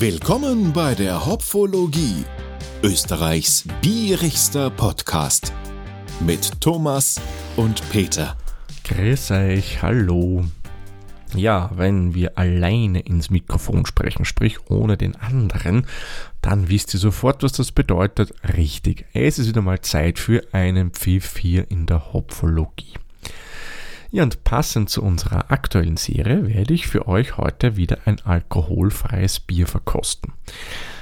Willkommen bei der Hopfologie, Österreichs bierigster Podcast mit Thomas und Peter. Grüß euch, hallo. Ja, wenn wir alleine ins Mikrofon sprechen, sprich ohne den anderen, dann wisst ihr sofort, was das bedeutet. Richtig, es ist wieder mal Zeit für einen Pfiff hier in der Hopfologie. Ja, und passend zu unserer aktuellen Serie werde ich für euch heute wieder ein alkoholfreies Bier verkosten.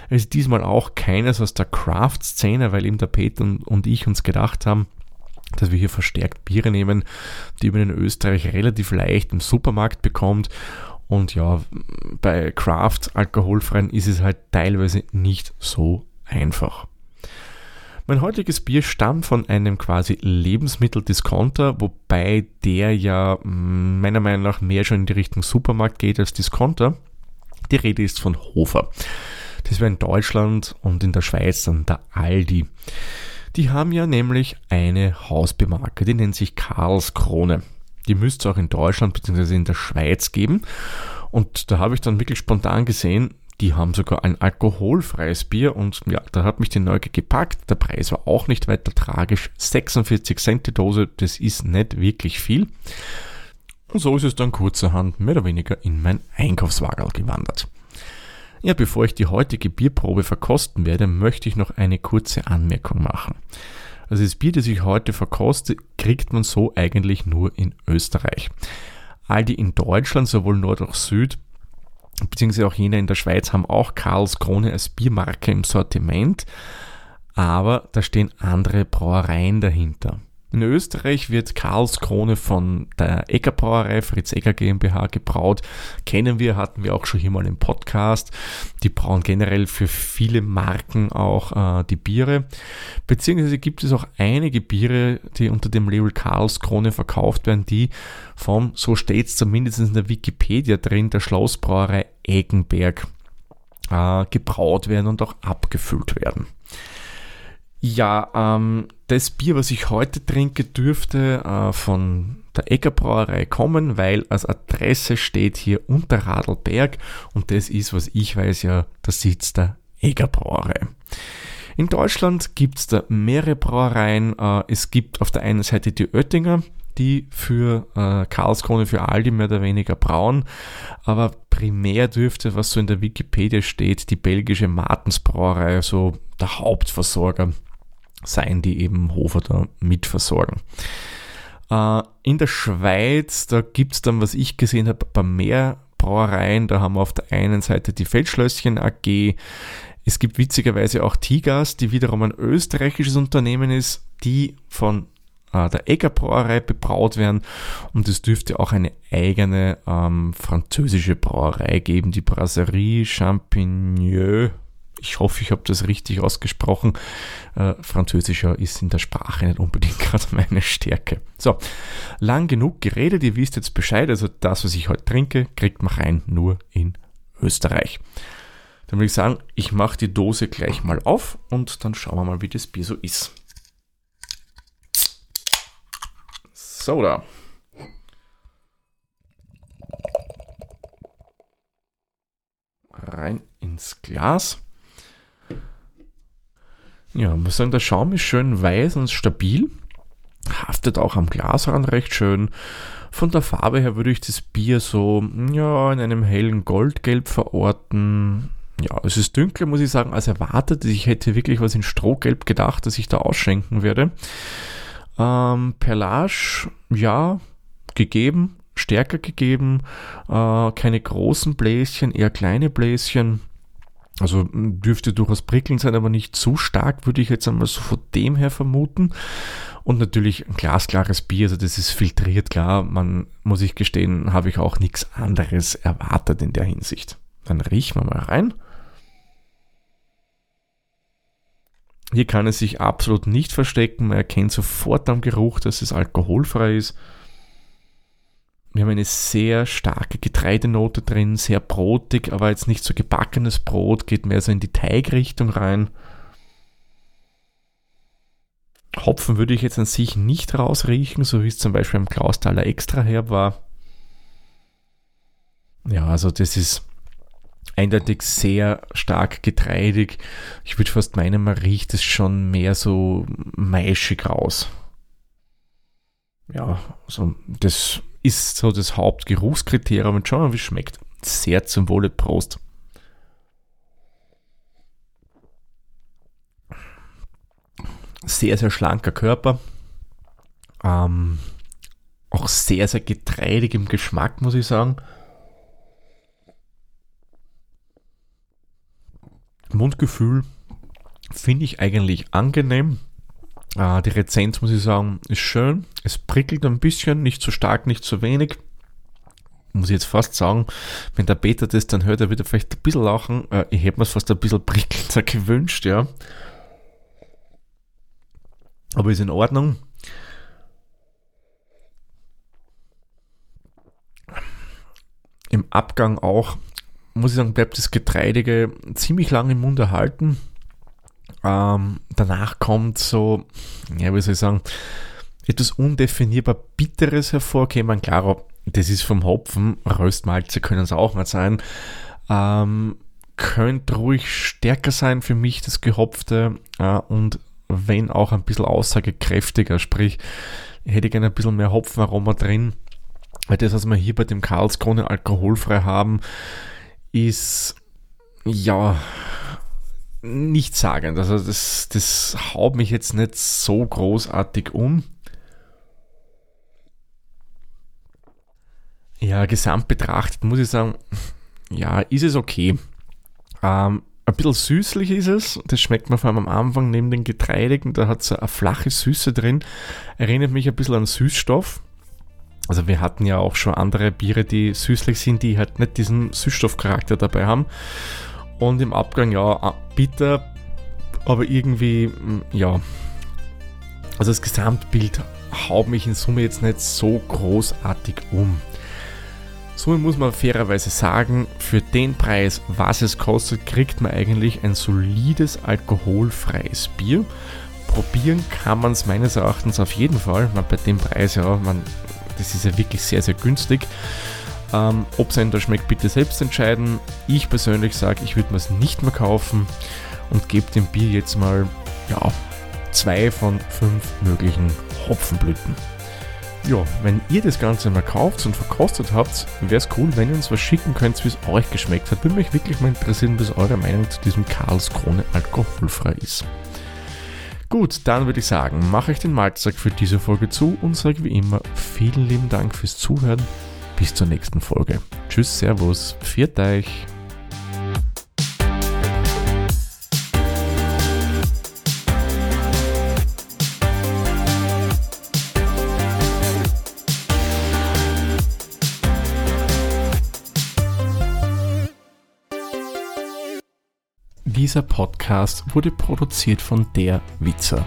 Es ist diesmal auch keines aus der Craft-Szene, weil eben der Peter und ich uns gedacht haben, dass wir hier verstärkt Biere nehmen, die man in Österreich relativ leicht im Supermarkt bekommt. Und ja, bei Craft alkoholfreien ist es halt teilweise nicht so einfach. Mein heutiges Bier stammt von einem quasi Lebensmitteldiscounter, wobei der ja mm, meiner Meinung nach mehr schon in die Richtung Supermarkt geht als Discounter. Die Rede ist von Hofer. Das wäre in Deutschland und in der Schweiz dann der Aldi. Die haben ja nämlich eine Hausbemarke, die nennt sich Karlskrone. Die müsste es auch in Deutschland bzw. in der Schweiz geben. Und da habe ich dann wirklich spontan gesehen, die haben sogar ein alkoholfreies Bier und ja, da hat mich die Neugier gepackt. Der Preis war auch nicht weiter tragisch. 46 Cent die Dose, das ist nicht wirklich viel. Und so ist es dann kurzerhand mehr oder weniger in mein Einkaufswagen gewandert. Ja, bevor ich die heutige Bierprobe verkosten werde, möchte ich noch eine kurze Anmerkung machen. Also das Bier, das ich heute verkoste, kriegt man so eigentlich nur in Österreich. All die in Deutschland, sowohl Nord als Süd, beziehungsweise auch jene in der Schweiz haben auch Karlskrone als Biermarke im Sortiment, aber da stehen andere Brauereien dahinter. In Österreich wird Karlskrone von der Egger Brauerei Fritz Egger GmbH gebraut. Kennen wir, hatten wir auch schon hier mal im Podcast. Die brauen generell für viele Marken auch äh, die Biere. Beziehungsweise gibt es auch einige Biere, die unter dem Label Karlskrone verkauft werden, die vom, so steht es zumindest in der Wikipedia drin, der Schlossbrauerei Eggenberg äh, gebraut werden und auch abgefüllt werden. Ja, ähm, das Bier, was ich heute trinke, dürfte äh, von der Egger Brauerei kommen, weil als Adresse steht hier Unterradlberg und das ist, was ich weiß, ja der Sitz der Egger Brauerei. In Deutschland gibt es da mehrere Brauereien. Äh, es gibt auf der einen Seite die Oettinger, die für äh, Karlskrone, für Aldi mehr oder weniger brauen. Aber primär dürfte, was so in der Wikipedia steht, die belgische Martensbrauerei so der Hauptversorger sein, die eben Hofer da mitversorgen. Äh, in der Schweiz, da gibt es dann, was ich gesehen habe, paar mehr Brauereien. Da haben wir auf der einen Seite die Feldschlösschen AG. Es gibt witzigerweise auch Tigas, die wiederum ein österreichisches Unternehmen ist, die von äh, der Egger Brauerei bebraut werden. Und es dürfte auch eine eigene ähm, französische Brauerei geben, die Brasserie Champignon ich hoffe, ich habe das richtig ausgesprochen. Äh, Französischer ist in der Sprache nicht unbedingt gerade meine Stärke. So, lang genug geredet, ihr wisst jetzt Bescheid. Also das, was ich heute trinke, kriegt man rein nur in Österreich. Dann würde ich sagen, ich mache die Dose gleich mal auf und dann schauen wir mal, wie das Bier so ist. So da. Rein ins Glas. Ja, muss sagen, der Schaum ist schön weiß und stabil. Haftet auch am Glasrand recht schön. Von der Farbe her würde ich das Bier so ja, in einem hellen Goldgelb verorten. Ja, es ist dunkler, muss ich sagen, als erwartet. Ich hätte wirklich was in Strohgelb gedacht, dass ich da ausschenken werde. Ähm, Perlage, ja, gegeben, stärker gegeben. Äh, keine großen Bläschen, eher kleine Bläschen. Also dürfte durchaus prickelnd sein, aber nicht zu stark, würde ich jetzt einmal so von dem her vermuten. Und natürlich ein glasklares Bier, also das ist filtriert, klar. Man muss ich gestehen, habe ich auch nichts anderes erwartet in der Hinsicht. Dann riechen wir mal rein. Hier kann es sich absolut nicht verstecken. Man erkennt sofort am Geruch, dass es alkoholfrei ist. Wir haben eine sehr starke Getreidenote drin, sehr brotig, aber jetzt nicht so gebackenes Brot, geht mehr so in die Teigrichtung rein. Hopfen würde ich jetzt an sich nicht rausriechen, so wie es zum Beispiel am Klaustaler Extra her war. Ja, also das ist eindeutig sehr stark getreidig. Ich würde fast meinen, man riecht es schon mehr so maischig raus. Ja, also das ist so das Hauptgeruchskriterium. Und schauen wir mal, wie es schmeckt. Sehr zum Wohle Prost. Sehr, sehr schlanker Körper. Ähm, auch sehr, sehr getreidig im Geschmack, muss ich sagen. Mundgefühl finde ich eigentlich angenehm. Äh, die Rezenz, muss ich sagen, ist schön. Es prickelt ein bisschen, nicht zu stark, nicht zu wenig. Muss ich jetzt fast sagen, wenn der Peter das dann hört, er wird vielleicht ein bisschen lachen. Äh, ich hätte mir es fast ein bisschen prickelnder gewünscht, ja. Aber ist in Ordnung. Im Abgang auch muss ich sagen, bleibt das Getreidige ziemlich lange im Mund erhalten. Ähm, danach kommt so, ja, wie soll ich sagen, etwas undefinierbar Bitteres hervorkommen. Klar, das ist vom Hopfen, Röstmalze können es auch mal sein. Ähm, könnte ruhig stärker sein für mich, das Gehopfte, äh, und wenn auch ein bisschen aussagekräftiger, sprich, hätte ich gerne ein bisschen mehr Hopfenaroma drin. Weil das, was wir hier bei dem Karlskrone alkoholfrei haben, ist ja nicht sagend. Also das, das haut mich jetzt nicht so großartig um. Ja, gesamt betrachtet muss ich sagen, ja, ist es okay. Ähm, ein bisschen süßlich ist es. Das schmeckt man vor allem am Anfang neben den Getreidigen. Da hat es eine flache Süße drin. Erinnert mich ein bisschen an Süßstoff. Also wir hatten ja auch schon andere Biere, die süßlich sind, die halt nicht diesen Süßstoffcharakter dabei haben. Und im Abgang ja bitter, aber irgendwie mm, ja. Also das Gesamtbild haut mich in Summe jetzt nicht so großartig um. Somit muss man fairerweise sagen, für den Preis, was es kostet, kriegt man eigentlich ein solides alkoholfreies Bier. Probieren kann man es meines Erachtens auf jeden Fall. Man, bei dem Preis, ja, man das ist ja wirklich sehr, sehr günstig. Ähm, Ob es einem da schmeckt, bitte selbst entscheiden. Ich persönlich sage, ich würde mir es nicht mehr kaufen und gebe dem Bier jetzt mal ja, zwei von fünf möglichen Hopfenblüten. Ja, wenn ihr das Ganze mal kauft und verkostet habt, wäre es cool, wenn ihr uns was schicken könnt, wie es euch geschmeckt hat. Würde mich wirklich mal interessieren, was eure Meinung zu diesem Karlskrone alkoholfrei ist. Gut, dann würde ich sagen, mache ich den Malzsack für diese Folge zu und sage wie immer vielen lieben Dank fürs Zuhören. Bis zur nächsten Folge. Tschüss, Servus, viert euch. Dieser Podcast wurde produziert von der Witzer.